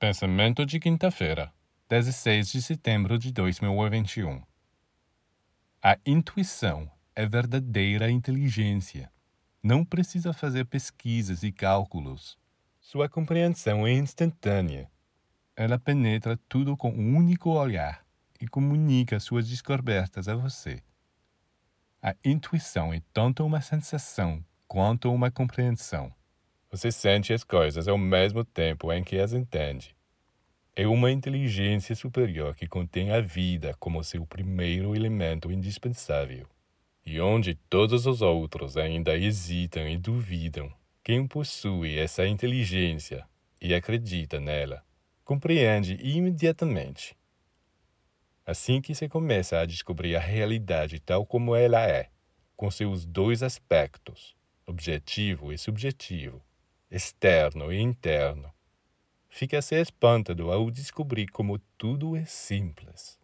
Pensamento de quinta-feira, 16 de setembro de 2021. A intuição é verdadeira inteligência. Não precisa fazer pesquisas e cálculos. Sua compreensão é instantânea. Ela penetra tudo com um único olhar e comunica suas descobertas a você. A intuição é tanto uma sensação quanto uma compreensão. Você sente as coisas ao mesmo tempo em que as entende. É uma inteligência superior que contém a vida como seu primeiro elemento indispensável. E onde todos os outros ainda hesitam e duvidam, quem possui essa inteligência e acredita nela, compreende imediatamente. Assim que se começa a descobrir a realidade tal como ela é, com seus dois aspectos, objetivo e subjetivo, externo e interno, fica-se espantado ao descobrir como tudo é simples.